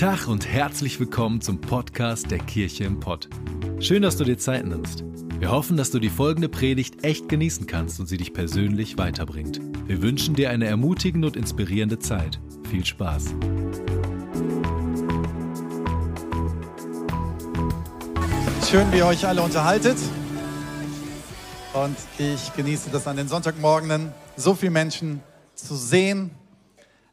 Tag und herzlich willkommen zum Podcast der Kirche im Pott. Schön, dass du dir Zeit nimmst. Wir hoffen, dass du die folgende Predigt echt genießen kannst und sie dich persönlich weiterbringt. Wir wünschen dir eine ermutigende und inspirierende Zeit. Viel Spaß. Schön, wie ihr euch alle unterhaltet. Und ich genieße das an den Sonntagmorgenen, so viele Menschen zu sehen,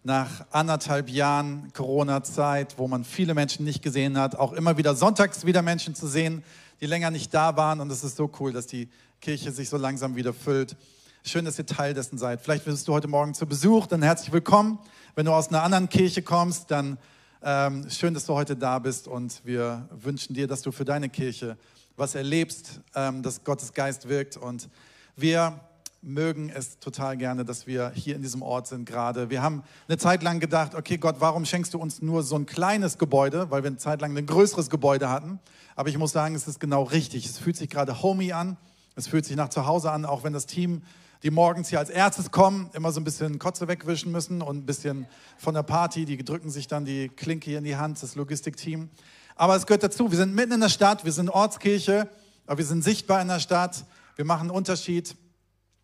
nach anderthalb Jahren Corona-Zeit, wo man viele Menschen nicht gesehen hat, auch immer wieder sonntags wieder Menschen zu sehen, die länger nicht da waren. Und es ist so cool, dass die Kirche sich so langsam wieder füllt. Schön, dass ihr Teil dessen seid. Vielleicht bist du heute Morgen zu Besuch, dann herzlich willkommen. Wenn du aus einer anderen Kirche kommst, dann ähm, schön, dass du heute da bist und wir wünschen dir, dass du für deine Kirche was erlebst, ähm, dass Gottes Geist wirkt. Und wir mögen es total gerne, dass wir hier in diesem Ort sind gerade. Wir haben eine Zeit lang gedacht, okay Gott, warum schenkst du uns nur so ein kleines Gebäude, weil wir eine Zeit lang ein größeres Gebäude hatten. Aber ich muss sagen, es ist genau richtig. Es fühlt sich gerade homey an. Es fühlt sich nach zu Hause an, auch wenn das Team, die morgens hier als erstes kommen, immer so ein bisschen Kotze wegwischen müssen und ein bisschen von der Party, die drücken sich dann die Klinke hier in die Hand, das Logistikteam. Aber es gehört dazu. Wir sind mitten in der Stadt, wir sind Ortskirche, aber wir sind sichtbar in der Stadt. Wir machen einen Unterschied.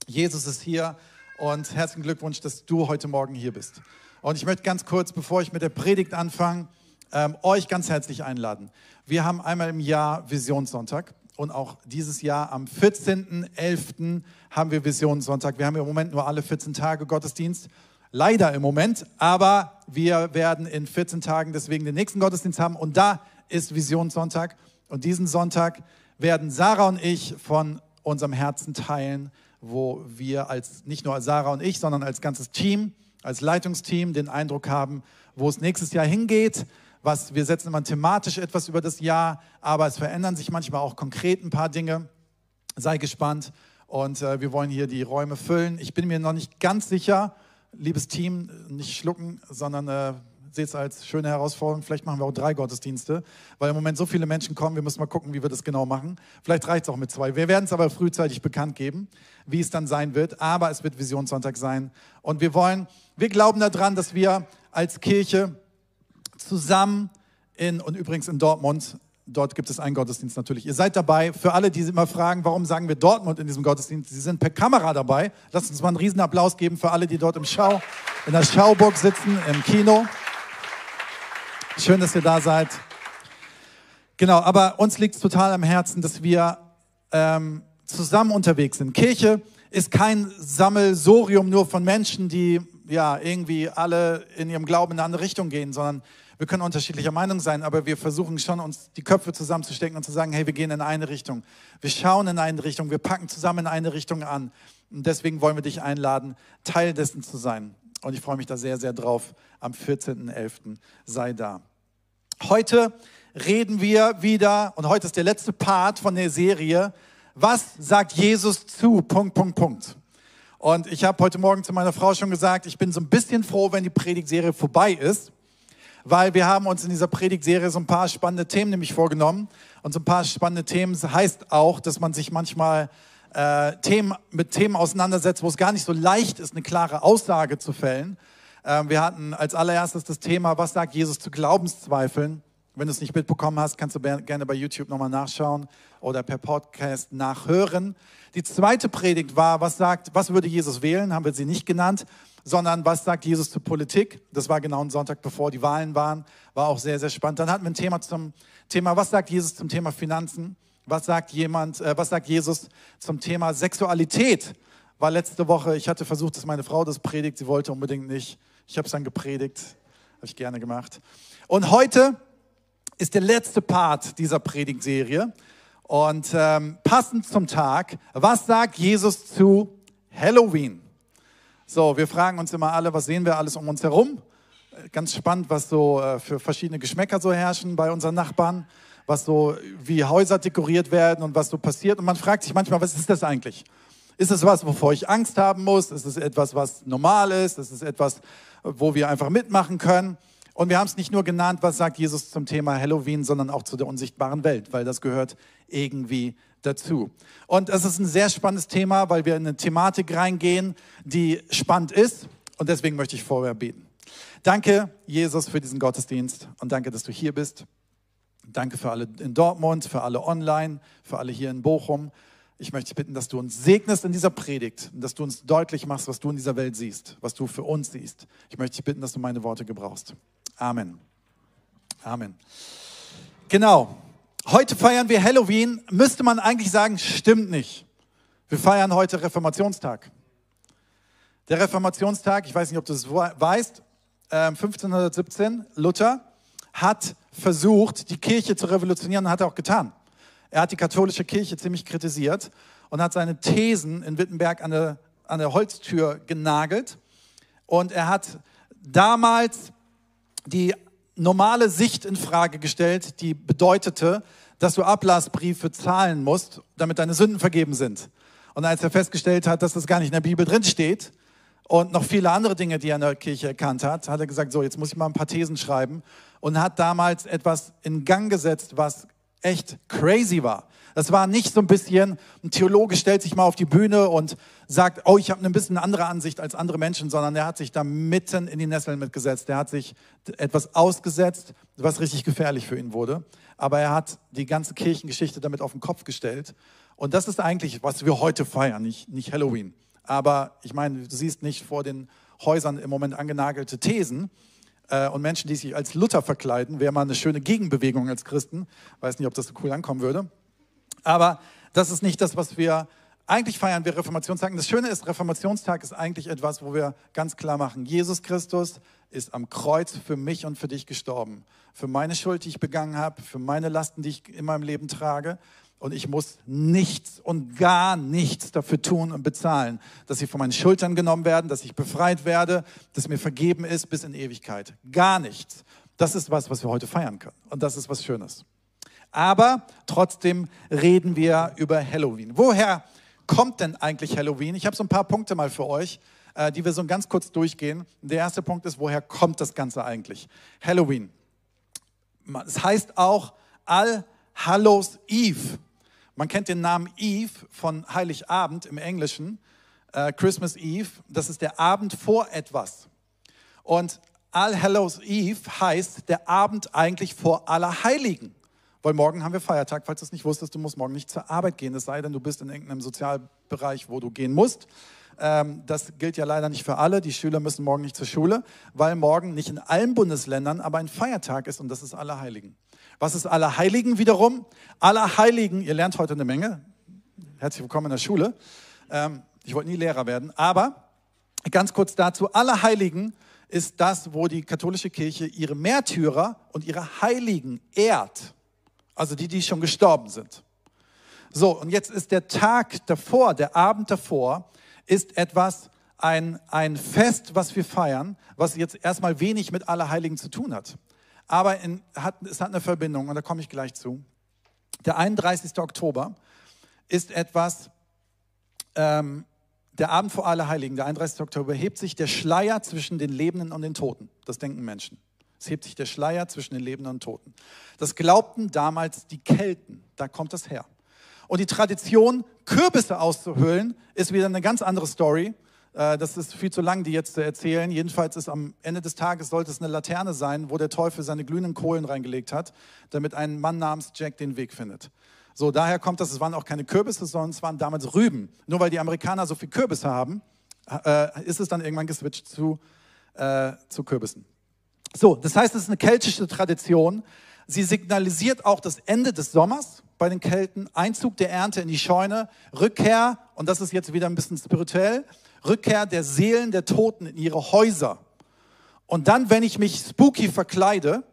Jesus ist hier und herzlichen Glückwunsch, dass du heute Morgen hier bist. Und ich möchte ganz kurz, bevor ich mit der Predigt anfange, ähm, euch ganz herzlich einladen. Wir haben einmal im Jahr Visionssonntag und auch dieses Jahr am 14.11. haben wir Visionssonntag. Wir haben im Moment nur alle 14 Tage Gottesdienst. Leider im Moment, aber wir werden in 14 Tagen deswegen den nächsten Gottesdienst haben und da ist Visionssonntag. Und diesen Sonntag werden Sarah und ich von unserem Herzen teilen, wo wir als nicht nur Sarah und ich, sondern als ganzes Team, als Leitungsteam den Eindruck haben, wo es nächstes Jahr hingeht. Was wir setzen immer thematisch etwas über das Jahr, aber es verändern sich manchmal auch konkret ein paar Dinge. Sei gespannt und äh, wir wollen hier die Räume füllen. Ich bin mir noch nicht ganz sicher, liebes Team, nicht schlucken, sondern äh, seht es als schöne Herausforderung. Vielleicht machen wir auch drei Gottesdienste, weil im Moment so viele Menschen kommen. Wir müssen mal gucken, wie wir das genau machen. Vielleicht reicht es auch mit zwei. Wir werden es aber frühzeitig bekannt geben, wie es dann sein wird. Aber es wird Visionssonntag sein. Und wir wollen, wir glauben daran, dass wir als Kirche zusammen in, und übrigens in Dortmund, Dort gibt es einen Gottesdienst natürlich. Ihr seid dabei. Für alle, die immer fragen, warum sagen wir Dortmund in diesem Gottesdienst? Sie sind per Kamera dabei. Lasst uns mal einen riesen Applaus geben für alle, die dort im Schau, in der Schauburg sitzen, im Kino. Schön, dass ihr da seid. Genau, aber uns liegt es total am Herzen, dass wir ähm, zusammen unterwegs sind. Kirche ist kein Sammelsorium nur von Menschen, die ja irgendwie alle in ihrem Glauben in eine andere Richtung gehen, sondern wir können unterschiedlicher Meinung sein, aber wir versuchen schon, uns die Köpfe zusammenzustecken und zu sagen, hey, wir gehen in eine Richtung. Wir schauen in eine Richtung, wir packen zusammen in eine Richtung an. Und deswegen wollen wir dich einladen, Teil dessen zu sein. Und ich freue mich da sehr, sehr drauf. Am 14.11. sei da. Heute reden wir wieder, und heute ist der letzte Part von der Serie, was sagt Jesus zu? Punkt, Punkt, Punkt. Und ich habe heute Morgen zu meiner Frau schon gesagt, ich bin so ein bisschen froh, wenn die Predigtserie vorbei ist, weil wir haben uns in dieser Predigtserie so ein paar spannende Themen nämlich vorgenommen. Und so ein paar spannende Themen heißt auch, dass man sich manchmal äh, Themen, mit Themen auseinandersetzt, wo es gar nicht so leicht ist, eine klare Aussage zu fällen. Ähm, wir hatten als allererstes das Thema, was sagt Jesus zu Glaubenszweifeln? Wenn du es nicht mitbekommen hast, kannst du gerne bei YouTube nochmal nachschauen oder per Podcast nachhören. Die zweite Predigt war, was sagt, was würde Jesus wählen? Haben wir sie nicht genannt, sondern was sagt Jesus zur Politik? Das war genau ein Sonntag, bevor die Wahlen waren. War auch sehr, sehr spannend. Dann hatten wir ein Thema zum Thema, was sagt Jesus zum Thema Finanzen? Was sagt jemand, äh, was sagt Jesus zum Thema Sexualität? War letzte Woche, ich hatte versucht, dass meine Frau das predigt, sie wollte unbedingt nicht. Ich habe es dann gepredigt, habe ich gerne gemacht. Und heute ist der letzte Part dieser Predigtserie. Und ähm, passend zum Tag, was sagt Jesus zu Halloween? So, wir fragen uns immer alle, was sehen wir alles um uns herum? Ganz spannend, was so äh, für verschiedene Geschmäcker so herrschen bei unseren Nachbarn, was so wie Häuser dekoriert werden und was so passiert. Und man fragt sich manchmal, was ist das eigentlich? Ist es was, wovor ich Angst haben muss? Ist es etwas, was normal ist? Ist es etwas, wo wir einfach mitmachen können? Und wir haben es nicht nur genannt, was sagt Jesus zum Thema Halloween, sondern auch zu der unsichtbaren Welt, weil das gehört irgendwie dazu. Und es ist ein sehr spannendes Thema, weil wir in eine Thematik reingehen, die spannend ist. Und deswegen möchte ich vorher beten. Danke, Jesus, für diesen Gottesdienst und danke, dass du hier bist. Danke für alle in Dortmund, für alle online, für alle hier in Bochum. Ich möchte dich bitten, dass du uns segnest in dieser Predigt und dass du uns deutlich machst, was du in dieser Welt siehst, was du für uns siehst. Ich möchte dich bitten, dass du meine Worte gebrauchst. Amen. Amen. Genau. Heute feiern wir Halloween. Müsste man eigentlich sagen, stimmt nicht. Wir feiern heute Reformationstag. Der Reformationstag, ich weiß nicht, ob du es weißt, 1517, ähm, Luther hat versucht, die Kirche zu revolutionieren und hat er auch getan. Er hat die katholische Kirche ziemlich kritisiert und hat seine Thesen in Wittenberg an der, an der Holztür genagelt. Und er hat damals die normale Sicht in Frage gestellt, die bedeutete, dass du Ablassbriefe zahlen musst, damit deine Sünden vergeben sind. Und als er festgestellt hat, dass das gar nicht in der Bibel drin steht und noch viele andere Dinge, die er in der Kirche erkannt hat, hat er gesagt, so, jetzt muss ich mal ein paar Thesen schreiben und hat damals etwas in Gang gesetzt, was echt crazy war. Das war nicht so ein bisschen, ein Theologe stellt sich mal auf die Bühne und sagt, oh, ich habe ein bisschen eine andere Ansicht als andere Menschen, sondern er hat sich da mitten in die Nesseln mitgesetzt. Er hat sich etwas ausgesetzt, was richtig gefährlich für ihn wurde. Aber er hat die ganze Kirchengeschichte damit auf den Kopf gestellt und das ist eigentlich, was wir heute feiern, nicht, nicht Halloween. Aber ich meine, du siehst nicht vor den Häusern im Moment angenagelte Thesen äh, und Menschen, die sich als Luther verkleiden, wäre mal eine schöne Gegenbewegung als Christen. Weiß nicht, ob das so cool ankommen würde. Aber das ist nicht das, was wir eigentlich feiern wir Reformationstag. Und das Schöne ist, Reformationstag ist eigentlich etwas, wo wir ganz klar machen, Jesus Christus ist am Kreuz für mich und für dich gestorben. Für meine Schuld, die ich begangen habe, für meine Lasten, die ich in meinem Leben trage und ich muss nichts und gar nichts dafür tun und bezahlen, dass sie von meinen Schultern genommen werden, dass ich befreit werde, dass mir vergeben ist bis in Ewigkeit. Gar nichts. Das ist was, was wir heute feiern können. Und das ist was Schönes. Aber trotzdem reden wir über Halloween. Woher kommt denn eigentlich Halloween? Ich habe so ein paar Punkte mal für euch, äh, die wir so ganz kurz durchgehen. Der erste Punkt ist, woher kommt das Ganze eigentlich? Halloween. Es heißt auch All Hallows Eve. Man kennt den Namen Eve von Heiligabend im Englischen, äh, Christmas Eve. Das ist der Abend vor etwas. Und All Hallows Eve heißt der Abend eigentlich vor aller Heiligen. Weil morgen haben wir Feiertag. Falls du es nicht wusstest, du musst morgen nicht zur Arbeit gehen. Es sei denn, du bist in irgendeinem Sozialbereich, wo du gehen musst. Ähm, das gilt ja leider nicht für alle. Die Schüler müssen morgen nicht zur Schule, weil morgen nicht in allen Bundesländern, aber ein Feiertag ist und das ist Allerheiligen. Was ist Allerheiligen wiederum? Allerheiligen, ihr lernt heute eine Menge. Herzlich willkommen in der Schule. Ähm, ich wollte nie Lehrer werden, aber ganz kurz dazu. Allerheiligen ist das, wo die katholische Kirche ihre Märtyrer und ihre Heiligen ehrt. Also die, die schon gestorben sind. So, und jetzt ist der Tag davor, der Abend davor, ist etwas, ein, ein Fest, was wir feiern, was jetzt erstmal wenig mit Allerheiligen zu tun hat aber in, hat, es hat eine Verbindung und da komme ich gleich zu. Der 31. Oktober ist etwas, ähm, der Abend vor Allerheiligen, der 31. Oktober, hebt sich der Schleier zwischen den Lebenden und den Toten. Das denken Menschen. Es hebt sich der Schleier zwischen den Lebenden und Toten. Das glaubten damals die Kelten. Da kommt das her. Und die Tradition, Kürbisse auszuhöhlen, ist wieder eine ganz andere Story. Äh, das ist viel zu lang, die jetzt zu erzählen. Jedenfalls ist am Ende des Tages sollte es eine Laterne sein, wo der Teufel seine glühenden Kohlen reingelegt hat, damit ein Mann namens Jack den Weg findet. So, daher kommt das, es waren auch keine Kürbisse, sondern es waren damals Rüben. Nur weil die Amerikaner so viel Kürbisse haben, äh, ist es dann irgendwann geswitcht zu, äh, zu Kürbissen. So, das heißt, es ist eine keltische Tradition. Sie signalisiert auch das Ende des Sommers bei den Kelten, Einzug der Ernte in die Scheune, Rückkehr, und das ist jetzt wieder ein bisschen spirituell, Rückkehr der Seelen der Toten in ihre Häuser. Und dann, wenn ich mich spooky verkleide,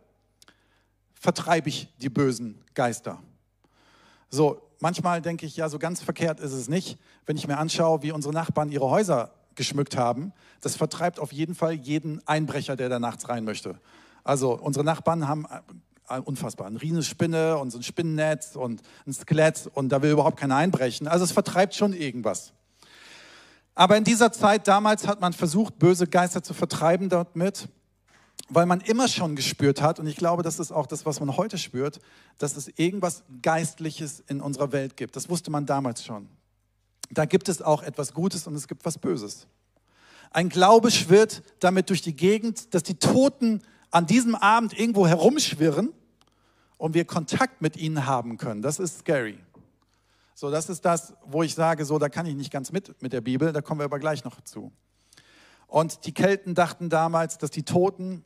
vertreibe ich die bösen Geister. So, manchmal denke ich, ja, so ganz verkehrt ist es nicht, wenn ich mir anschaue, wie unsere Nachbarn ihre Häuser geschmückt haben. Das vertreibt auf jeden Fall jeden Einbrecher, der da nachts rein möchte. Also unsere Nachbarn haben äh, unfassbar, eine Riesenspinne und so ein Spinnennetz und ein Skelett und da will überhaupt keiner einbrechen. Also es vertreibt schon irgendwas. Aber in dieser Zeit damals hat man versucht, böse Geister zu vertreiben damit, weil man immer schon gespürt hat, und ich glaube, das ist auch das, was man heute spürt, dass es irgendwas Geistliches in unserer Welt gibt. Das wusste man damals schon. Da gibt es auch etwas Gutes und es gibt was Böses. Ein Glaube schwirrt damit durch die Gegend, dass die Toten an diesem Abend irgendwo herumschwirren und wir Kontakt mit ihnen haben können. Das ist scary. So, das ist das, wo ich sage, so, da kann ich nicht ganz mit mit der Bibel, da kommen wir aber gleich noch zu. Und die Kelten dachten damals, dass die Toten,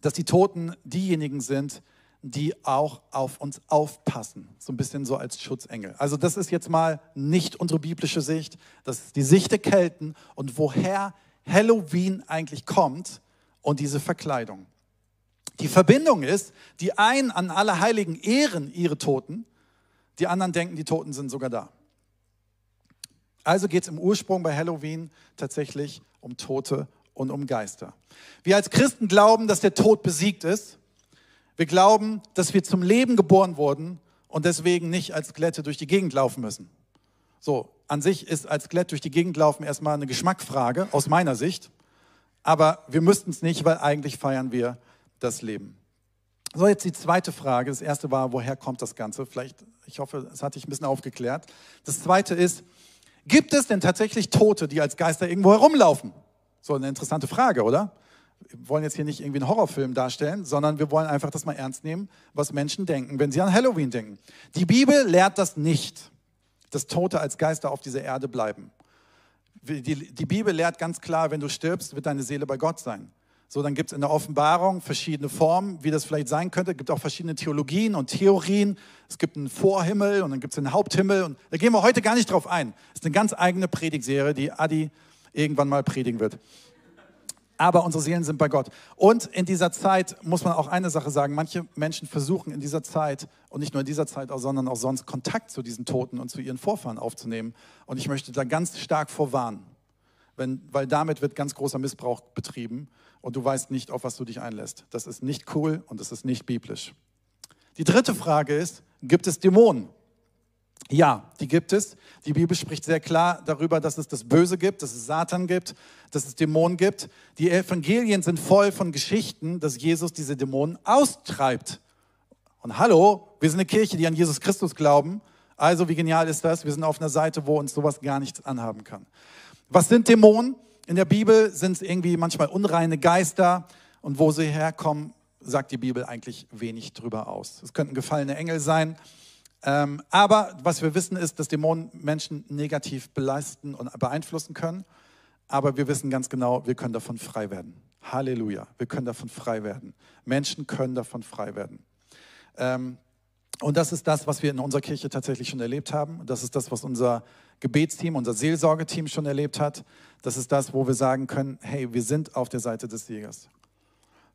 dass die Toten diejenigen sind, die auch auf uns aufpassen. So ein bisschen so als Schutzengel. Also das ist jetzt mal nicht unsere biblische Sicht, das ist die Sicht der Kelten und woher Halloween eigentlich kommt und diese Verkleidung. Die Verbindung ist, die einen an alle Heiligen ehren ihre Toten, die anderen denken, die Toten sind sogar da. Also geht es im Ursprung bei Halloween tatsächlich um Tote und um Geister. Wir als Christen glauben, dass der Tod besiegt ist. Wir glauben, dass wir zum Leben geboren wurden und deswegen nicht als Skelette durch die Gegend laufen müssen. So, an sich ist als Skelett durch die Gegend laufen erstmal eine Geschmackfrage aus meiner Sicht, aber wir müssten es nicht, weil eigentlich feiern wir das Leben. So, jetzt die zweite Frage. Das erste war, woher kommt das Ganze? Vielleicht, ich hoffe, es hat dich ein bisschen aufgeklärt. Das zweite ist, Gibt es denn tatsächlich Tote, die als Geister irgendwo herumlaufen? So eine interessante Frage, oder? Wir wollen jetzt hier nicht irgendwie einen Horrorfilm darstellen, sondern wir wollen einfach das mal ernst nehmen, was Menschen denken, wenn sie an Halloween denken. Die Bibel lehrt das nicht, dass Tote als Geister auf dieser Erde bleiben. Die, die Bibel lehrt ganz klar, wenn du stirbst, wird deine Seele bei Gott sein. So, dann gibt es in der Offenbarung verschiedene Formen, wie das vielleicht sein könnte. Es gibt auch verschiedene Theologien und Theorien. Es gibt einen Vorhimmel und dann gibt es einen Haupthimmel. Und da gehen wir heute gar nicht drauf ein. Das ist eine ganz eigene Predigserie, die Adi irgendwann mal predigen wird. Aber unsere Seelen sind bei Gott. Und in dieser Zeit muss man auch eine Sache sagen. Manche Menschen versuchen in dieser Zeit, und nicht nur in dieser Zeit, sondern auch sonst, Kontakt zu diesen Toten und zu ihren Vorfahren aufzunehmen. Und ich möchte da ganz stark vorwarnen. Weil damit wird ganz großer Missbrauch betrieben und du weißt nicht, auf was du dich einlässt. Das ist nicht cool und das ist nicht biblisch. Die dritte Frage ist, gibt es Dämonen? Ja, die gibt es. Die Bibel spricht sehr klar darüber, dass es das Böse gibt, dass es Satan gibt, dass es Dämonen gibt. Die Evangelien sind voll von Geschichten, dass Jesus diese Dämonen austreibt. Und hallo, wir sind eine Kirche, die an Jesus Christus glauben. Also wie genial ist das? Wir sind auf einer Seite, wo uns sowas gar nichts anhaben kann. Was sind Dämonen? In der Bibel sind es irgendwie manchmal unreine Geister und wo sie herkommen, sagt die Bibel eigentlich wenig drüber aus. Es könnten gefallene Engel sein. Ähm, aber was wir wissen ist, dass Dämonen Menschen negativ belasten und beeinflussen können. Aber wir wissen ganz genau, wir können davon frei werden. Halleluja, wir können davon frei werden. Menschen können davon frei werden. Ähm, und das ist das, was wir in unserer Kirche tatsächlich schon erlebt haben. Das ist das, was unser Gebetsteam, unser Seelsorgeteam schon erlebt hat. Das ist das, wo wir sagen können, hey, wir sind auf der Seite des Siegers.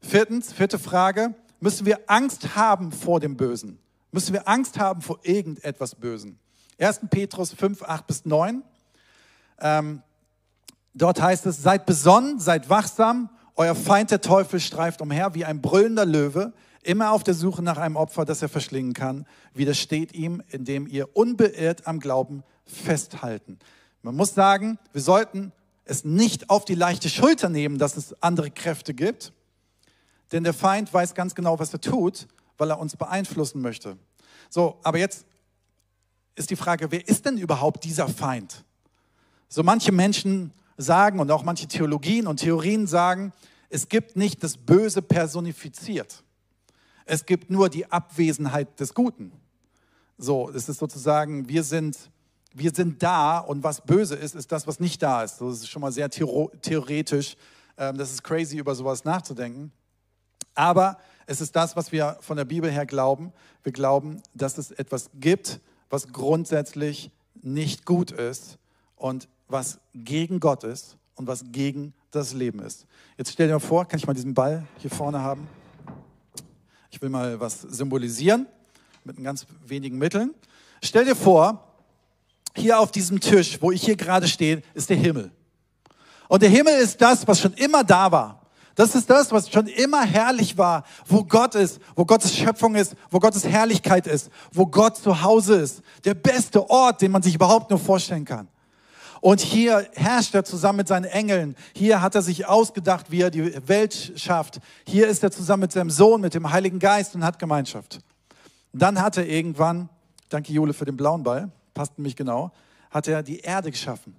Viertens, vierte Frage, müssen wir Angst haben vor dem Bösen? Müssen wir Angst haben vor irgendetwas Bösen? 1. Petrus 5, 8 bis 9. Ähm, dort heißt es, seid besonnen, seid wachsam, euer Feind der Teufel streift umher wie ein brüllender Löwe immer auf der Suche nach einem Opfer, das er verschlingen kann, widersteht ihm, indem ihr unbeirrt am Glauben festhalten. Man muss sagen, wir sollten es nicht auf die leichte Schulter nehmen, dass es andere Kräfte gibt, denn der Feind weiß ganz genau, was er tut, weil er uns beeinflussen möchte. So, aber jetzt ist die Frage, wer ist denn überhaupt dieser Feind? So manche Menschen sagen und auch manche Theologien und Theorien sagen, es gibt nicht das Böse personifiziert. Es gibt nur die Abwesenheit des Guten. So, es ist sozusagen, wir sind, wir sind da und was böse ist, ist das, was nicht da ist. Das ist schon mal sehr theoretisch. Ähm, das ist crazy, über sowas nachzudenken. Aber es ist das, was wir von der Bibel her glauben. Wir glauben, dass es etwas gibt, was grundsätzlich nicht gut ist und was gegen Gott ist und was gegen das Leben ist. Jetzt stell dir mal vor, kann ich mal diesen Ball hier vorne haben? Ich will mal was symbolisieren mit ganz wenigen Mitteln. Stell dir vor, hier auf diesem Tisch, wo ich hier gerade stehe, ist der Himmel. Und der Himmel ist das, was schon immer da war. Das ist das, was schon immer herrlich war, wo Gott ist, wo Gottes Schöpfung ist, wo Gottes Herrlichkeit ist, wo Gott zu Hause ist. Der beste Ort, den man sich überhaupt nur vorstellen kann. Und hier herrscht er zusammen mit seinen Engeln. Hier hat er sich ausgedacht, wie er die Welt schafft. Hier ist er zusammen mit seinem Sohn, mit dem Heiligen Geist und hat Gemeinschaft. dann hat er irgendwann, danke Jule für den blauen Ball, passt nämlich genau, hat er die Erde geschaffen.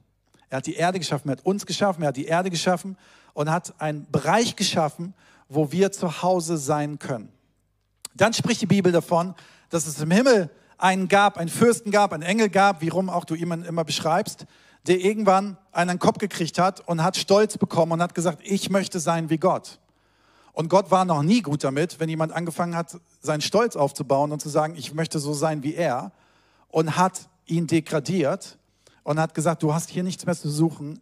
Er hat die Erde geschaffen, er hat uns geschaffen, er hat die Erde geschaffen und hat einen Bereich geschaffen, wo wir zu Hause sein können. Dann spricht die Bibel davon, dass es im Himmel einen gab, einen Fürsten gab, einen Engel gab, wie rum auch du ihn immer beschreibst, der irgendwann einen Kopf gekriegt hat und hat Stolz bekommen und hat gesagt, ich möchte sein wie Gott. Und Gott war noch nie gut damit, wenn jemand angefangen hat, seinen Stolz aufzubauen und zu sagen, ich möchte so sein wie er und hat ihn degradiert und hat gesagt, du hast hier nichts mehr zu suchen.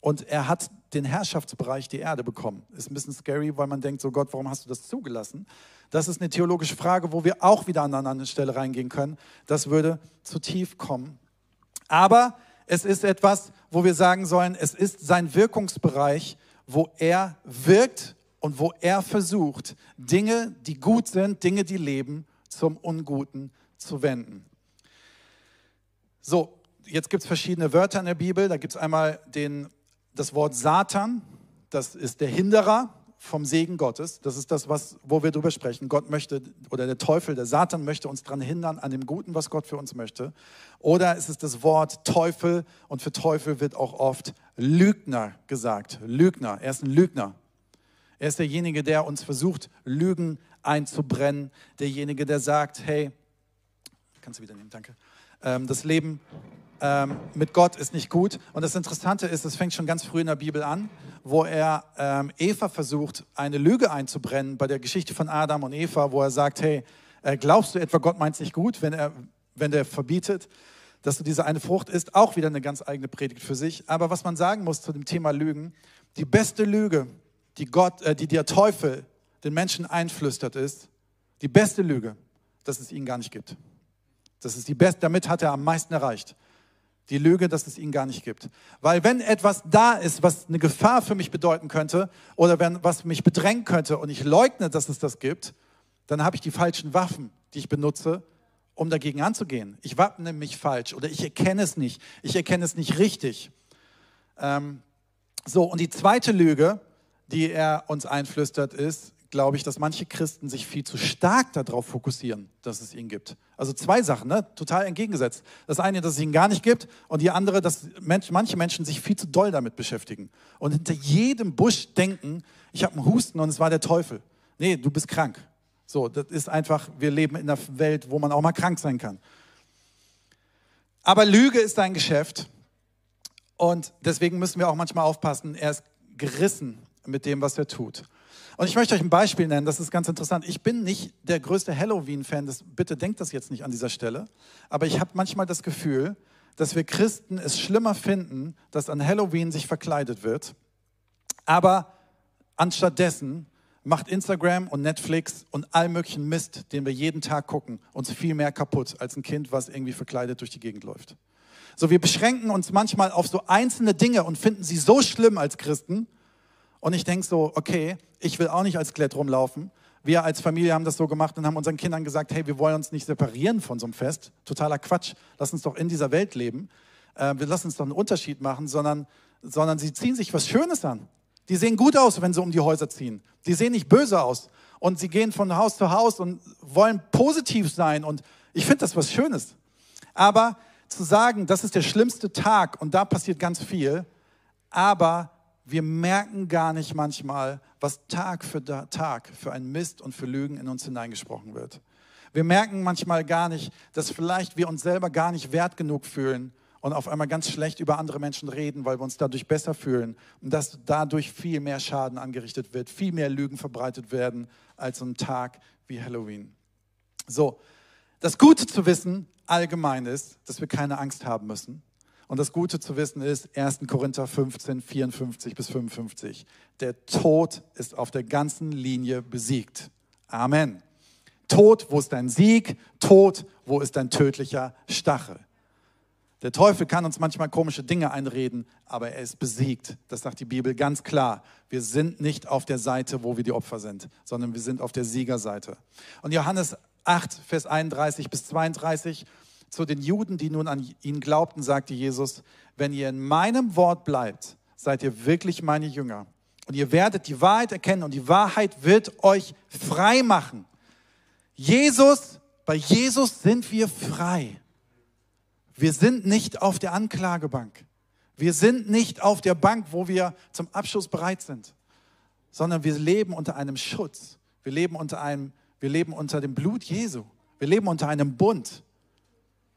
Und er hat den Herrschaftsbereich die Erde bekommen. Ist ein bisschen scary, weil man denkt, so Gott, warum hast du das zugelassen? Das ist eine theologische Frage, wo wir auch wieder an eine andere Stelle reingehen können. Das würde zu tief kommen. Aber es ist etwas, wo wir sagen sollen, es ist sein Wirkungsbereich, wo er wirkt und wo er versucht, Dinge, die gut sind, Dinge, die leben, zum Unguten zu wenden. So, jetzt gibt es verschiedene Wörter in der Bibel. Da gibt es einmal den, das Wort Satan, das ist der Hinderer vom Segen Gottes. Das ist das, was, wo wir drüber sprechen. Gott möchte, oder der Teufel, der Satan möchte uns daran hindern, an dem Guten, was Gott für uns möchte. Oder es ist das Wort Teufel und für Teufel wird auch oft Lügner gesagt. Lügner, er ist ein Lügner. Er ist derjenige, der uns versucht, Lügen einzubrennen. Derjenige, der sagt, hey, kannst du wieder nehmen, danke. Ähm, das Leben ähm, mit Gott ist nicht gut. Und das Interessante ist, es fängt schon ganz früh in der Bibel an, wo er ähm, Eva versucht, eine Lüge einzubrennen bei der Geschichte von Adam und Eva, wo er sagt, hey, äh, glaubst du etwa, Gott meint es nicht gut, wenn er, wenn der verbietet, dass du diese eine Frucht isst? Auch wieder eine ganz eigene Predigt für sich. Aber was man sagen muss zu dem Thema Lügen, die beste Lüge, die, Gott, äh, die der Teufel den Menschen einflüstert, ist, die beste Lüge, dass es ihn gar nicht gibt. Das ist die beste, damit hat er am meisten erreicht. Die Lüge, dass es ihn gar nicht gibt. Weil wenn etwas da ist, was eine Gefahr für mich bedeuten könnte oder wenn was mich bedrängen könnte und ich leugne, dass es das gibt, dann habe ich die falschen Waffen, die ich benutze, um dagegen anzugehen. Ich wappne mich falsch oder ich erkenne es nicht. Ich erkenne es nicht richtig. Ähm, so, und die zweite Lüge, die er uns einflüstert, ist, glaube ich, dass manche Christen sich viel zu stark darauf fokussieren, dass es ihn gibt. Also zwei Sachen, ne? total entgegengesetzt. Das eine, dass es ihn gar nicht gibt und die andere, dass manche Menschen sich viel zu doll damit beschäftigen und hinter jedem Busch denken, ich habe einen Husten und es war der Teufel. Nee, du bist krank. So, das ist einfach, wir leben in einer Welt, wo man auch mal krank sein kann. Aber Lüge ist ein Geschäft und deswegen müssen wir auch manchmal aufpassen, er ist gerissen mit dem, was er tut. Und ich möchte euch ein Beispiel nennen, das ist ganz interessant. Ich bin nicht der größte Halloween-Fan, bitte denkt das jetzt nicht an dieser Stelle, aber ich habe manchmal das Gefühl, dass wir Christen es schlimmer finden, dass an Halloween sich verkleidet wird, aber anstattdessen macht Instagram und Netflix und all möglichen Mist, den wir jeden Tag gucken, uns viel mehr kaputt als ein Kind, was irgendwie verkleidet durch die Gegend läuft. So, wir beschränken uns manchmal auf so einzelne Dinge und finden sie so schlimm als Christen, und ich denke so, okay, ich will auch nicht als Klett rumlaufen. Wir als Familie haben das so gemacht und haben unseren Kindern gesagt, hey, wir wollen uns nicht separieren von so einem Fest. Totaler Quatsch. Lass uns doch in dieser Welt leben. Äh, wir lassen uns doch einen Unterschied machen, sondern, sondern sie ziehen sich was Schönes an. Die sehen gut aus, wenn sie um die Häuser ziehen. Die sehen nicht böse aus. Und sie gehen von Haus zu Haus und wollen positiv sein. Und ich finde das was Schönes. Aber zu sagen, das ist der schlimmste Tag und da passiert ganz viel, aber wir merken gar nicht manchmal, was Tag für Tag für ein Mist und für Lügen in uns hineingesprochen wird. Wir merken manchmal gar nicht, dass vielleicht wir uns selber gar nicht wert genug fühlen und auf einmal ganz schlecht über andere Menschen reden, weil wir uns dadurch besser fühlen und dass dadurch viel mehr Schaden angerichtet wird, viel mehr Lügen verbreitet werden als so ein Tag wie Halloween. So, das Gute zu wissen allgemein ist, dass wir keine Angst haben müssen und das Gute zu wissen ist, 1. Korinther 15, 54 bis 55. Der Tod ist auf der ganzen Linie besiegt. Amen. Tod, wo ist dein Sieg? Tod, wo ist dein tödlicher Stachel? Der Teufel kann uns manchmal komische Dinge einreden, aber er ist besiegt. Das sagt die Bibel ganz klar. Wir sind nicht auf der Seite, wo wir die Opfer sind, sondern wir sind auf der Siegerseite. Und Johannes 8, Vers 31 bis 32 zu den Juden, die nun an ihn glaubten, sagte Jesus, wenn ihr in meinem Wort bleibt, seid ihr wirklich meine Jünger. Und ihr werdet die Wahrheit erkennen und die Wahrheit wird euch frei machen. Jesus, bei Jesus sind wir frei. Wir sind nicht auf der Anklagebank. Wir sind nicht auf der Bank, wo wir zum Abschluss bereit sind, sondern wir leben unter einem Schutz. Wir leben unter einem, wir leben unter dem Blut Jesu. Wir leben unter einem Bund.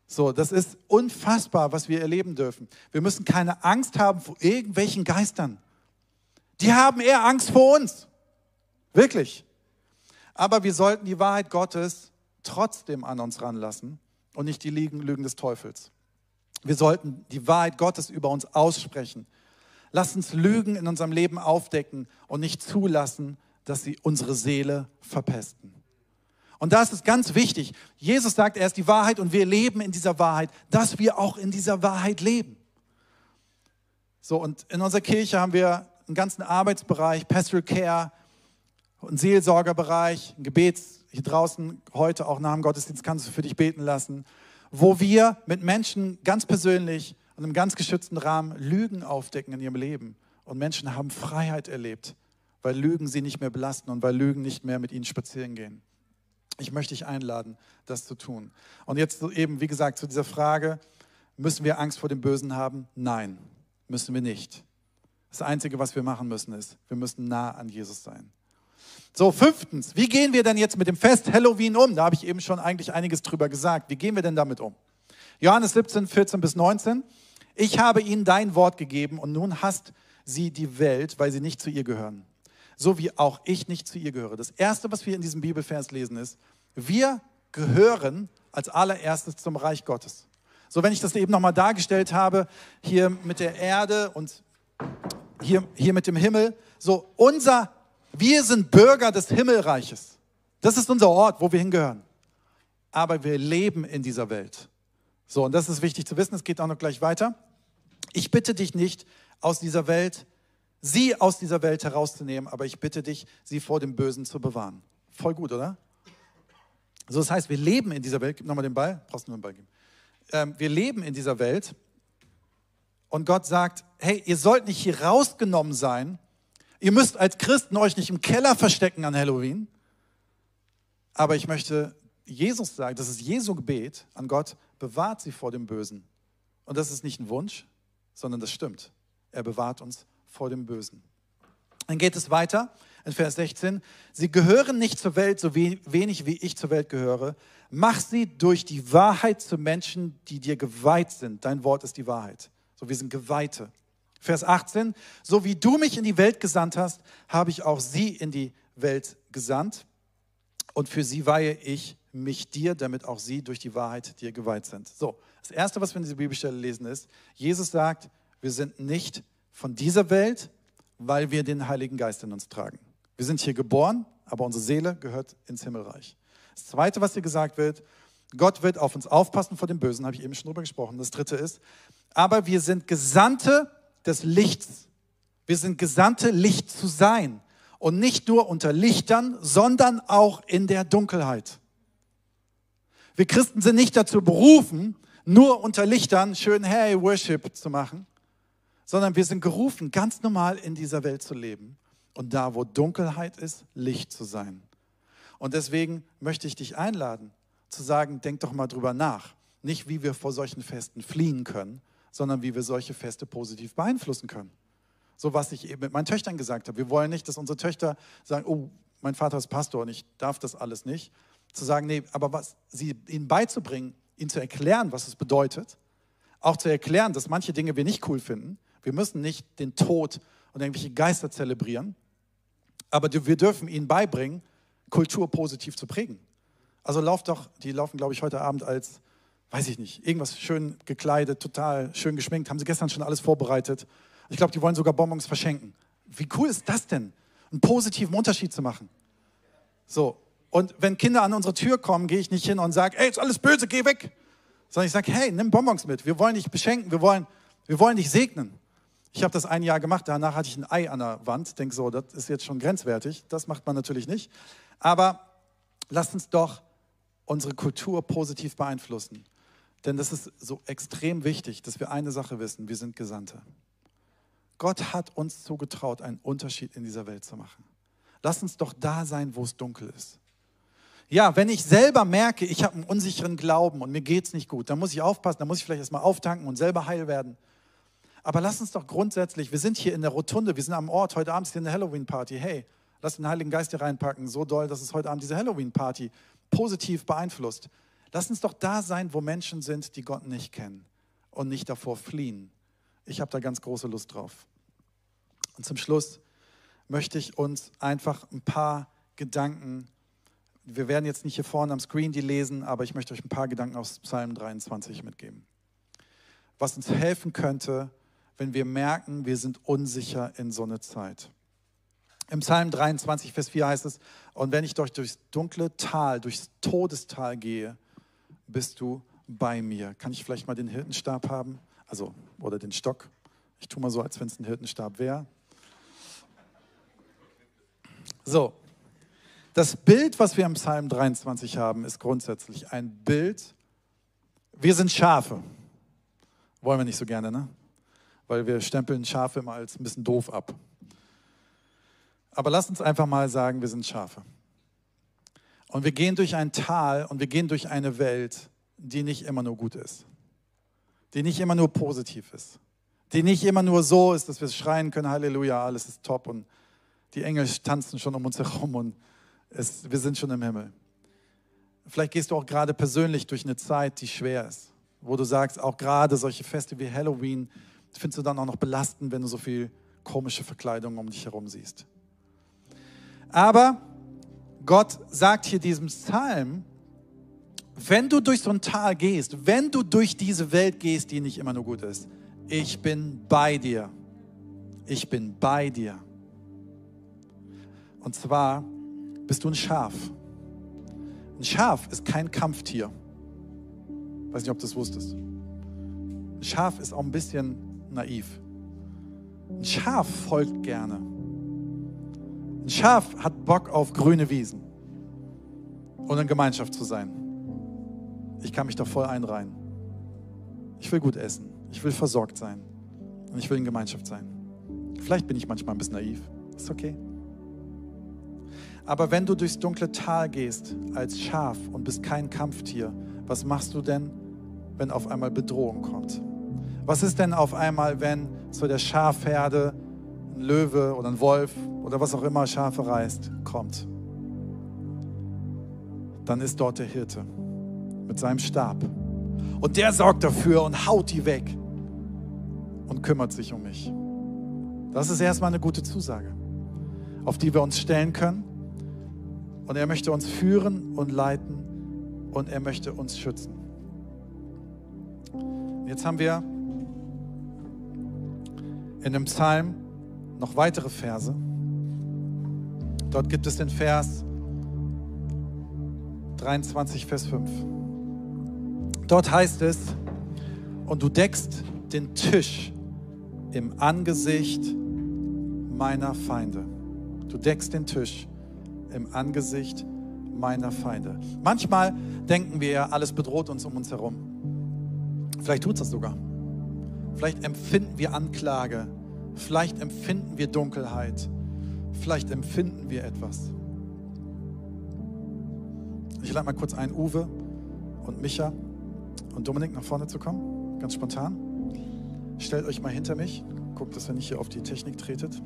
So, das ist unfassbar, was wir erleben dürfen. Wir müssen keine Angst haben vor irgendwelchen Geistern. Die haben eher Angst vor uns. Wirklich. Aber wir sollten die Wahrheit Gottes trotzdem an uns ranlassen und nicht die Lügen des Teufels. Wir sollten die Wahrheit Gottes über uns aussprechen. Lass uns Lügen in unserem Leben aufdecken und nicht zulassen, dass sie unsere Seele verpesten. Und da ist ganz wichtig. Jesus sagt, er ist die Wahrheit und wir leben in dieser Wahrheit, dass wir auch in dieser Wahrheit leben. So, und in unserer Kirche haben wir einen ganzen Arbeitsbereich, Pastoral Care, einen Seelsorgerbereich, ein Gebets, hier draußen heute auch nach dem Gottesdienst kannst du für dich beten lassen, wo wir mit Menschen ganz persönlich und im ganz geschützten Rahmen Lügen aufdecken in ihrem Leben. Und Menschen haben Freiheit erlebt, weil Lügen sie nicht mehr belasten und weil Lügen nicht mehr mit ihnen spazieren gehen. Ich möchte dich einladen, das zu tun. Und jetzt eben, wie gesagt, zu dieser Frage, müssen wir Angst vor dem Bösen haben? Nein, müssen wir nicht. Das Einzige, was wir machen müssen, ist, wir müssen nah an Jesus sein. So, fünftens, wie gehen wir denn jetzt mit dem Fest Halloween um? Da habe ich eben schon eigentlich einiges drüber gesagt. Wie gehen wir denn damit um? Johannes 17, 14 bis 19. Ich habe ihnen dein Wort gegeben und nun hasst sie die Welt, weil sie nicht zu ihr gehören so wie auch ich nicht zu ihr gehöre. Das Erste, was wir in diesem Bibelvers lesen, ist, wir gehören als allererstes zum Reich Gottes. So, wenn ich das eben nochmal dargestellt habe, hier mit der Erde und hier, hier mit dem Himmel, so unser, wir sind Bürger des Himmelreiches. Das ist unser Ort, wo wir hingehören. Aber wir leben in dieser Welt. So, und das ist wichtig zu wissen, es geht auch noch gleich weiter. Ich bitte dich nicht, aus dieser Welt sie aus dieser Welt herauszunehmen, aber ich bitte dich, sie vor dem Bösen zu bewahren. Voll gut, oder? So, das heißt, wir leben in dieser Welt. Gib nochmal den Ball. Brauchst du nur den Ball geben. Ähm, wir leben in dieser Welt und Gott sagt: Hey, ihr sollt nicht hier rausgenommen sein. Ihr müsst als Christen euch nicht im Keller verstecken an Halloween. Aber ich möchte Jesus sagen, das ist Jesu Gebet an Gott, bewahrt sie vor dem Bösen. Und das ist nicht ein Wunsch, sondern das stimmt. Er bewahrt uns vor dem Bösen. Dann geht es weiter in Vers 16. Sie gehören nicht zur Welt so wenig wie ich zur Welt gehöre. Mach sie durch die Wahrheit zu Menschen, die dir geweiht sind. Dein Wort ist die Wahrheit. So, wir sind Geweihte. Vers 18. So wie du mich in die Welt gesandt hast, habe ich auch sie in die Welt gesandt. Und für sie weihe ich mich dir, damit auch sie durch die Wahrheit dir geweiht sind. So, das Erste, was wir in dieser Bibelstelle lesen, ist, Jesus sagt, wir sind nicht von dieser Welt, weil wir den Heiligen Geist in uns tragen. Wir sind hier geboren, aber unsere Seele gehört ins Himmelreich. Das Zweite, was hier gesagt wird, Gott wird auf uns aufpassen vor dem Bösen, habe ich eben schon drüber gesprochen. Das Dritte ist, aber wir sind Gesandte des Lichts. Wir sind Gesandte, Licht zu sein. Und nicht nur unter Lichtern, sondern auch in der Dunkelheit. Wir Christen sind nicht dazu berufen, nur unter Lichtern schön Hey Worship zu machen, sondern wir sind gerufen, ganz normal in dieser Welt zu leben und da, wo Dunkelheit ist, Licht zu sein. Und deswegen möchte ich dich einladen, zu sagen, denk doch mal drüber nach. Nicht, wie wir vor solchen Festen fliehen können, sondern wie wir solche Feste positiv beeinflussen können. So was ich eben mit meinen Töchtern gesagt habe. Wir wollen nicht, dass unsere Töchter sagen, oh, mein Vater ist Pastor und ich darf das alles nicht. Zu sagen, nee, aber was sie ihnen beizubringen, ihnen zu erklären, was es bedeutet, auch zu erklären, dass manche Dinge wir nicht cool finden, wir müssen nicht den Tod und irgendwelche Geister zelebrieren, aber wir dürfen ihnen beibringen, Kultur positiv zu prägen. Also lauft doch, die laufen, glaube ich, heute Abend als, weiß ich nicht, irgendwas schön gekleidet, total schön geschminkt, haben sie gestern schon alles vorbereitet. Ich glaube, die wollen sogar Bonbons verschenken. Wie cool ist das denn, einen positiven Unterschied zu machen? So, und wenn Kinder an unsere Tür kommen, gehe ich nicht hin und sage, ey, ist alles böse, geh weg. Sondern ich sage, hey, nimm Bonbons mit. Wir wollen dich beschenken, wir wollen, wir wollen dich segnen. Ich habe das ein Jahr gemacht, danach hatte ich ein Ei an der Wand. Denke so, das ist jetzt schon grenzwertig. Das macht man natürlich nicht. Aber lasst uns doch unsere Kultur positiv beeinflussen. Denn das ist so extrem wichtig, dass wir eine Sache wissen, wir sind Gesandte. Gott hat uns zugetraut, einen Unterschied in dieser Welt zu machen. Lass uns doch da sein, wo es dunkel ist. Ja, wenn ich selber merke, ich habe einen unsicheren Glauben und mir geht es nicht gut, dann muss ich aufpassen, dann muss ich vielleicht erstmal auftanken und selber heil werden. Aber lass uns doch grundsätzlich, wir sind hier in der Rotunde, wir sind am Ort, heute Abend ist hier eine Halloween-Party. Hey, lass den Heiligen Geist hier reinpacken, so doll, dass es heute Abend diese Halloween-Party positiv beeinflusst. Lass uns doch da sein, wo Menschen sind, die Gott nicht kennen und nicht davor fliehen. Ich habe da ganz große Lust drauf. Und zum Schluss möchte ich uns einfach ein paar Gedanken, wir werden jetzt nicht hier vorne am Screen die lesen, aber ich möchte euch ein paar Gedanken aus Psalm 23 mitgeben. Was uns helfen könnte, wenn wir merken, wir sind unsicher in so eine Zeit. Im Psalm 23, Vers 4 heißt es, und wenn ich durch, durchs dunkle Tal, durchs Todestal gehe, bist du bei mir. Kann ich vielleicht mal den Hirtenstab haben? Also, oder den Stock. Ich tue mal so, als wenn es ein Hirtenstab wäre. So, das Bild, was wir im Psalm 23 haben, ist grundsätzlich ein Bild. Wir sind Schafe. Wollen wir nicht so gerne, ne? Weil wir stempeln Schafe immer als ein bisschen doof ab. Aber lass uns einfach mal sagen, wir sind Schafe. Und wir gehen durch ein Tal und wir gehen durch eine Welt, die nicht immer nur gut ist. Die nicht immer nur positiv ist. Die nicht immer nur so ist, dass wir schreien können, Halleluja, alles ist top und die Engel tanzen schon um uns herum und es, wir sind schon im Himmel. Vielleicht gehst du auch gerade persönlich durch eine Zeit, die schwer ist, wo du sagst, auch gerade solche Feste wie Halloween findest du dann auch noch belastend, wenn du so viel komische Verkleidung um dich herum siehst. Aber Gott sagt hier diesem Psalm, wenn du durch so ein Tal gehst, wenn du durch diese Welt gehst, die nicht immer nur gut ist, ich bin bei dir. Ich bin bei dir. Und zwar bist du ein Schaf. Ein Schaf ist kein Kampftier. Weiß nicht, ob du das wusstest. Ein Schaf ist auch ein bisschen naiv. Ein Schaf folgt gerne. Ein Schaf hat Bock auf grüne Wiesen und in Gemeinschaft zu sein. Ich kann mich da voll einreihen. Ich will gut essen. Ich will versorgt sein. Und ich will in Gemeinschaft sein. Vielleicht bin ich manchmal ein bisschen naiv. Ist okay. Aber wenn du durchs dunkle Tal gehst als Schaf und bist kein Kampftier, was machst du denn, wenn auf einmal Bedrohung kommt? Was ist denn auf einmal, wenn zu der Schafherde ein Löwe oder ein Wolf oder was auch immer Schafe reißt, kommt? Dann ist dort der Hirte mit seinem Stab. Und der sorgt dafür und haut die weg und kümmert sich um mich. Das ist erstmal eine gute Zusage, auf die wir uns stellen können und er möchte uns führen und leiten und er möchte uns schützen. Jetzt haben wir in dem Psalm noch weitere Verse. Dort gibt es den Vers 23, Vers 5. Dort heißt es, und du deckst den Tisch im Angesicht meiner Feinde. Du deckst den Tisch im Angesicht meiner Feinde. Manchmal denken wir, alles bedroht uns um uns herum. Vielleicht tut es das sogar. Vielleicht empfinden wir Anklage. Vielleicht empfinden wir Dunkelheit. Vielleicht empfinden wir etwas. Ich lade mal kurz ein, Uwe und Micha und Dominik nach vorne zu kommen, ganz spontan. Stellt euch mal hinter mich. Guckt, dass ihr nicht hier auf die Technik tretet.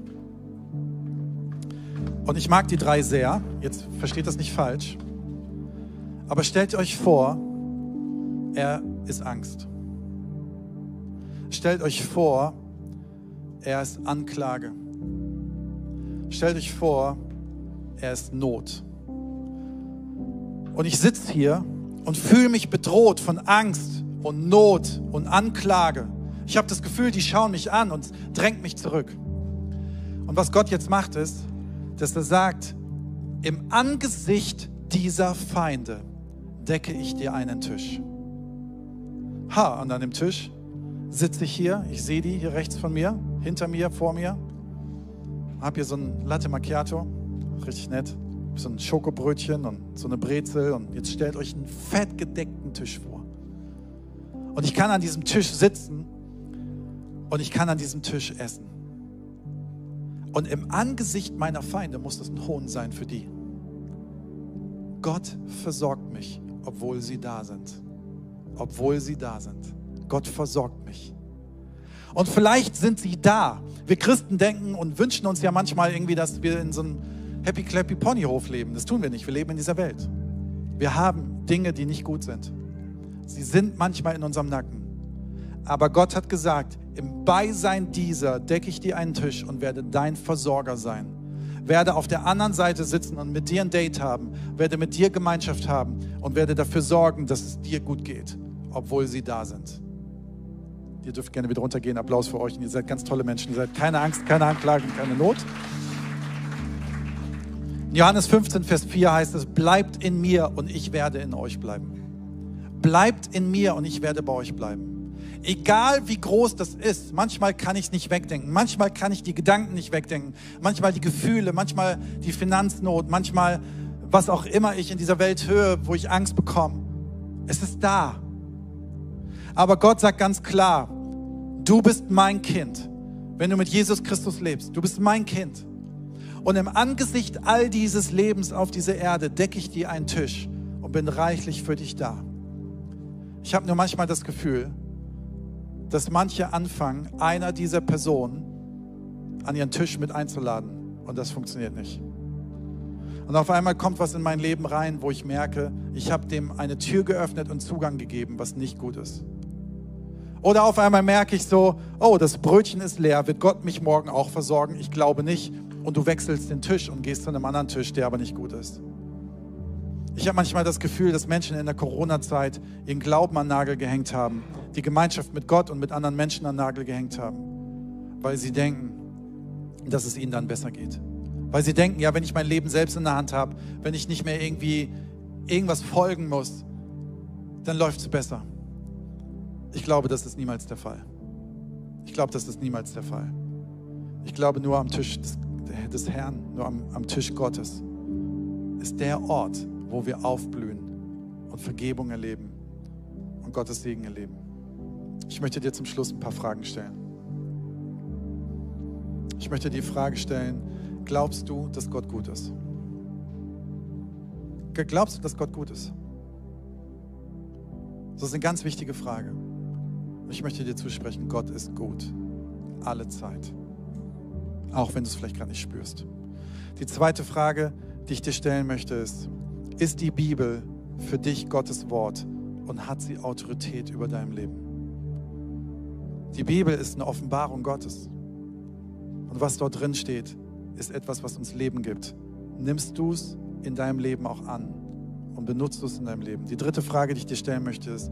Und ich mag die drei sehr. Jetzt versteht das nicht falsch. Aber stellt euch vor, er ist Angst. Stellt euch vor, er ist Anklage. Stellt euch vor, er ist Not. Und ich sitze hier und fühle mich bedroht von Angst und Not und Anklage. Ich habe das Gefühl, die schauen mich an und drängt mich zurück. Und was Gott jetzt macht, ist, dass er sagt, im Angesicht dieser Feinde decke ich dir einen Tisch. Ha, und an dem Tisch sitze ich hier, ich sehe die hier rechts von mir, hinter mir, vor mir, habe hier so ein Latte Macchiato, richtig nett, so ein Schokobrötchen und so eine Brezel und jetzt stellt euch einen fettgedeckten Tisch vor. Und ich kann an diesem Tisch sitzen und ich kann an diesem Tisch essen. Und im Angesicht meiner Feinde muss das ein Hohn sein für die. Gott versorgt mich, obwohl sie da sind. Obwohl sie da sind. Gott versorgt mich. Und vielleicht sind sie da. Wir Christen denken und wünschen uns ja manchmal irgendwie, dass wir in so einem Happy Clappy Ponyhof leben. Das tun wir nicht. Wir leben in dieser Welt. Wir haben Dinge, die nicht gut sind. Sie sind manchmal in unserem Nacken. Aber Gott hat gesagt, im Beisein dieser decke ich dir einen Tisch und werde dein Versorger sein. Werde auf der anderen Seite sitzen und mit dir ein Date haben, werde mit dir Gemeinschaft haben und werde dafür sorgen, dass es dir gut geht, obwohl sie da sind. Ihr dürft gerne wieder runtergehen. Applaus für euch. Und ihr seid ganz tolle Menschen. Ihr seid keine Angst, keine Anklagen, keine Not. Johannes 15, Vers 4 heißt es, bleibt in mir und ich werde in euch bleiben. Bleibt in mir und ich werde bei euch bleiben. Egal wie groß das ist, manchmal kann ich es nicht wegdenken, manchmal kann ich die Gedanken nicht wegdenken, manchmal die Gefühle, manchmal die Finanznot, manchmal was auch immer ich in dieser Welt höre, wo ich Angst bekomme. Es ist da. Aber Gott sagt ganz klar, du bist mein Kind, wenn du mit Jesus Christus lebst. Du bist mein Kind. Und im Angesicht all dieses Lebens auf dieser Erde decke ich dir einen Tisch und bin reichlich für dich da. Ich habe nur manchmal das Gefühl, dass manche anfangen, einer dieser Personen an ihren Tisch mit einzuladen. Und das funktioniert nicht. Und auf einmal kommt was in mein Leben rein, wo ich merke, ich habe dem eine Tür geöffnet und Zugang gegeben, was nicht gut ist. Oder auf einmal merke ich so, oh, das Brötchen ist leer, wird Gott mich morgen auch versorgen? Ich glaube nicht und du wechselst den Tisch und gehst zu einem anderen Tisch, der aber nicht gut ist. Ich habe manchmal das Gefühl, dass Menschen in der Corona-Zeit ihren Glauben an Nagel gehängt haben, die Gemeinschaft mit Gott und mit anderen Menschen an Nagel gehängt haben, weil sie denken, dass es ihnen dann besser geht. Weil sie denken, ja, wenn ich mein Leben selbst in der Hand habe, wenn ich nicht mehr irgendwie irgendwas folgen muss, dann läuft es besser. Ich glaube, das ist niemals der Fall. Ich glaube, das ist niemals der Fall. Ich glaube, nur am Tisch des des Herrn, nur am, am Tisch Gottes, ist der Ort, wo wir aufblühen und Vergebung erleben und Gottes Segen erleben. Ich möchte dir zum Schluss ein paar Fragen stellen. Ich möchte die Frage stellen, glaubst du, dass Gott gut ist? Glaubst du, dass Gott gut ist? Das ist eine ganz wichtige Frage. Ich möchte dir zusprechen, Gott ist gut. Alle Zeit auch wenn du es vielleicht gerade nicht spürst. Die zweite Frage, die ich dir stellen möchte, ist, ist die Bibel für dich Gottes Wort und hat sie Autorität über deinem Leben? Die Bibel ist eine Offenbarung Gottes. Und was dort drin steht, ist etwas, was uns Leben gibt. Nimmst du es in deinem Leben auch an und benutzt es in deinem Leben? Die dritte Frage, die ich dir stellen möchte, ist,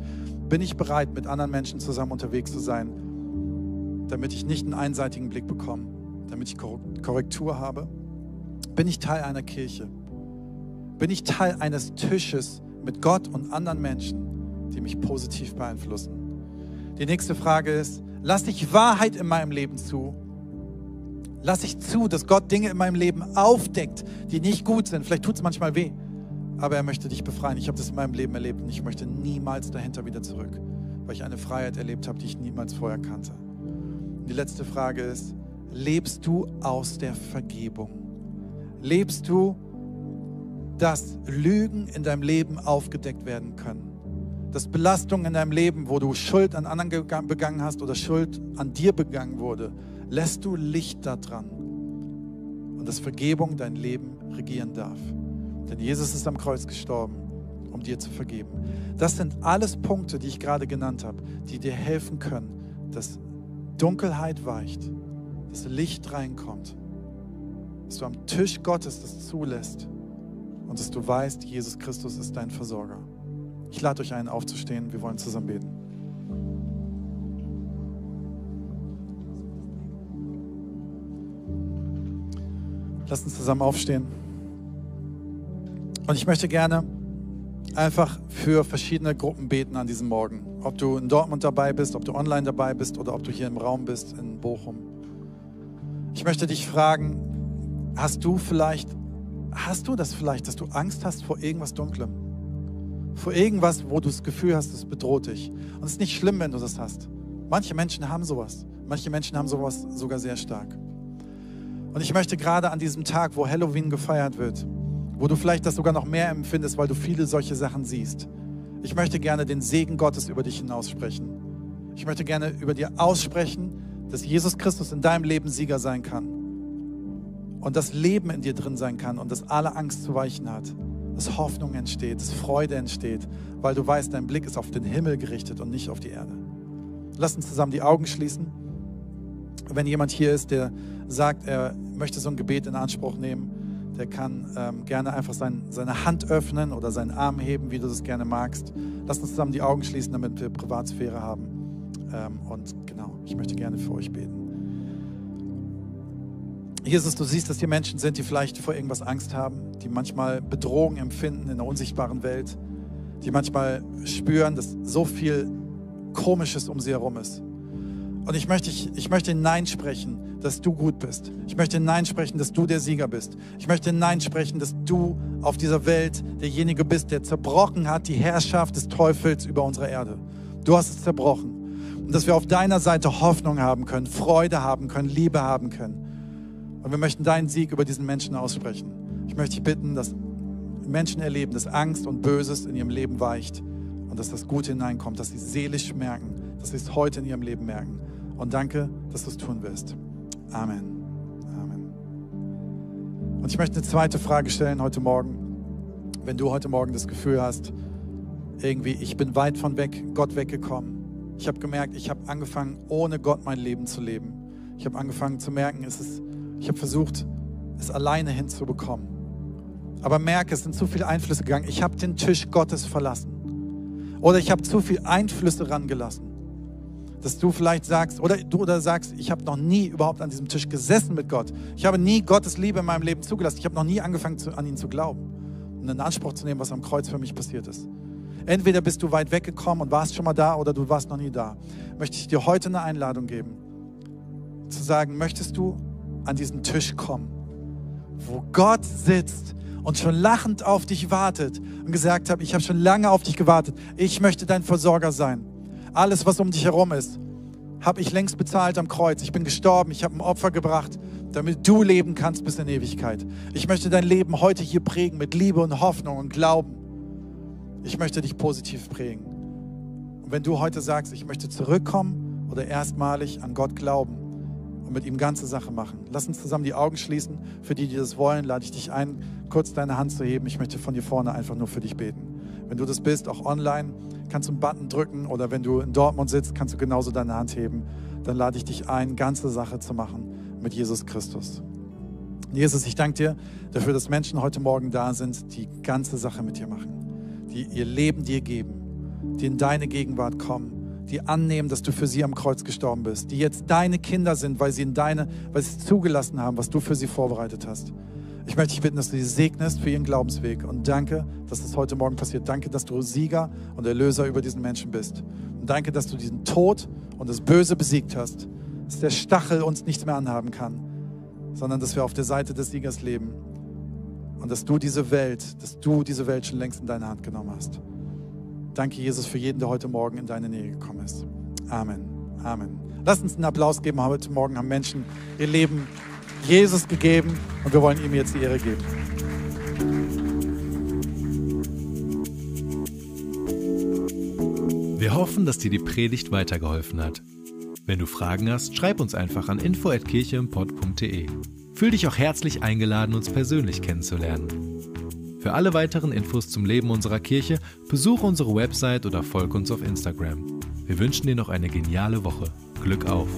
bin ich bereit, mit anderen Menschen zusammen unterwegs zu sein, damit ich nicht einen einseitigen Blick bekomme? damit ich Korrektur habe? Bin ich Teil einer Kirche? Bin ich Teil eines Tisches mit Gott und anderen Menschen, die mich positiv beeinflussen? Die nächste Frage ist, lasse ich Wahrheit in meinem Leben zu? Lasse ich zu, dass Gott Dinge in meinem Leben aufdeckt, die nicht gut sind? Vielleicht tut es manchmal weh, aber er möchte dich befreien. Ich habe das in meinem Leben erlebt und ich möchte niemals dahinter wieder zurück, weil ich eine Freiheit erlebt habe, die ich niemals vorher kannte. Die letzte Frage ist, lebst du aus der Vergebung? Lebst du, dass Lügen in deinem Leben aufgedeckt werden können? Dass Belastungen in deinem Leben, wo du Schuld an anderen begangen hast oder Schuld an dir begangen wurde, lässt du Licht da dran und dass Vergebung dein Leben regieren darf. Denn Jesus ist am Kreuz gestorben, um dir zu vergeben. Das sind alles Punkte, die ich gerade genannt habe, die dir helfen können, dass Dunkelheit weicht dass Licht reinkommt, dass du am Tisch Gottes das zulässt und dass du weißt, Jesus Christus ist dein Versorger. Ich lade euch ein, aufzustehen. Wir wollen zusammen beten. Lass uns zusammen aufstehen. Und ich möchte gerne einfach für verschiedene Gruppen beten an diesem Morgen. Ob du in Dortmund dabei bist, ob du online dabei bist oder ob du hier im Raum bist in Bochum. Ich möchte dich fragen, hast du vielleicht, hast du das vielleicht, dass du Angst hast vor irgendwas Dunklem? Vor irgendwas, wo du das Gefühl hast, es bedroht dich. Und es ist nicht schlimm, wenn du das hast. Manche Menschen haben sowas. Manche Menschen haben sowas sogar sehr stark. Und ich möchte gerade an diesem Tag, wo Halloween gefeiert wird, wo du vielleicht das sogar noch mehr empfindest, weil du viele solche Sachen siehst, ich möchte gerne den Segen Gottes über dich hinaussprechen. Ich möchte gerne über dir aussprechen, dass Jesus Christus in deinem Leben Sieger sein kann und das Leben in dir drin sein kann und dass alle Angst zu weichen hat, dass Hoffnung entsteht, dass Freude entsteht, weil du weißt, dein Blick ist auf den Himmel gerichtet und nicht auf die Erde. Lass uns zusammen die Augen schließen. Wenn jemand hier ist, der sagt, er möchte so ein Gebet in Anspruch nehmen, der kann ähm, gerne einfach sein, seine Hand öffnen oder seinen Arm heben, wie du das gerne magst. Lass uns zusammen die Augen schließen, damit wir Privatsphäre haben. Ähm, und genau, ich möchte gerne für euch beten. Jesus, du siehst, dass hier Menschen sind, die vielleicht vor irgendwas Angst haben, die manchmal Bedrohung empfinden in der unsichtbaren Welt, die manchmal spüren, dass so viel Komisches um sie herum ist. Und ich möchte, ich, möchte hineinsprechen, dass du gut bist. Ich möchte hineinsprechen, dass du der Sieger bist. Ich möchte hineinsprechen, dass du auf dieser Welt derjenige bist, der zerbrochen hat die Herrschaft des Teufels über unsere Erde. Du hast es zerbrochen. Und dass wir auf deiner Seite Hoffnung haben können, Freude haben können, Liebe haben können. Und wir möchten deinen Sieg über diesen Menschen aussprechen. Ich möchte dich bitten, dass Menschen erleben, dass Angst und Böses in ihrem Leben weicht und dass das Gute hineinkommt, dass sie seelisch merken, dass sie es heute in ihrem Leben merken. Und danke, dass du es tun wirst. Amen. Amen. Und ich möchte eine zweite Frage stellen heute Morgen. Wenn du heute Morgen das Gefühl hast, irgendwie, ich bin weit von weg, Gott weggekommen. Ich habe gemerkt, ich habe angefangen, ohne Gott mein Leben zu leben. Ich habe angefangen zu merken, es ist ich habe versucht, es alleine hinzubekommen. Aber merke, es sind zu viele Einflüsse gegangen. Ich habe den Tisch Gottes verlassen. Oder ich habe zu viele Einflüsse rangelassen. Dass du vielleicht sagst, oder du oder sagst, ich habe noch nie überhaupt an diesem Tisch gesessen mit Gott. Ich habe nie Gottes Liebe in meinem Leben zugelassen. Ich habe noch nie angefangen, zu, an ihn zu glauben und in Anspruch zu nehmen, was am Kreuz für mich passiert ist. Entweder bist du weit weggekommen und warst schon mal da oder du warst noch nie da. Möchte ich dir heute eine Einladung geben, zu sagen, möchtest du an diesen Tisch kommen, wo Gott sitzt und schon lachend auf dich wartet und gesagt hat, ich habe schon lange auf dich gewartet. Ich möchte dein Versorger sein. Alles, was um dich herum ist, habe ich längst bezahlt am Kreuz. Ich bin gestorben, ich habe ein Opfer gebracht, damit du leben kannst bis in Ewigkeit. Ich möchte dein Leben heute hier prägen mit Liebe und Hoffnung und Glauben. Ich möchte dich positiv prägen. Und wenn du heute sagst, ich möchte zurückkommen oder erstmalig an Gott glauben, und mit ihm ganze Sache machen. Lass uns zusammen die Augen schließen. Für die, die das wollen, lade ich dich ein, kurz deine Hand zu heben. Ich möchte von hier vorne einfach nur für dich beten. Wenn du das bist, auch online, kannst du einen Button drücken oder wenn du in Dortmund sitzt, kannst du genauso deine Hand heben. Dann lade ich dich ein, ganze Sache zu machen mit Jesus Christus. Jesus, ich danke dir dafür, dass Menschen heute Morgen da sind, die ganze Sache mit dir machen, die ihr Leben dir geben, die in deine Gegenwart kommen die annehmen, dass du für sie am Kreuz gestorben bist, die jetzt deine Kinder sind, weil sie in deine, weil sie zugelassen haben, was du für sie vorbereitet hast. Ich möchte dich bitten, dass du sie segnest für ihren Glaubensweg und danke, dass das heute Morgen passiert. Danke, dass du Sieger und Erlöser über diesen Menschen bist. Und danke, dass du diesen Tod und das Böse besiegt hast, dass der Stachel uns nichts mehr anhaben kann, sondern dass wir auf der Seite des Siegers leben und dass du diese Welt, dass du diese Welt schon längst in deine Hand genommen hast. Danke, Jesus, für jeden, der heute Morgen in deine Nähe gekommen ist. Amen. Amen. Lass uns einen Applaus geben. Heute Morgen haben Menschen ihr Leben Jesus gegeben und wir wollen ihm jetzt die Ehre geben. Wir hoffen, dass dir die Predigt weitergeholfen hat. Wenn du Fragen hast, schreib uns einfach an info@kircheimpod.de. Fühl dich auch herzlich eingeladen, uns persönlich kennenzulernen. Für alle weiteren Infos zum Leben unserer Kirche besuche unsere Website oder folge uns auf Instagram. Wir wünschen dir noch eine geniale Woche. Glück auf!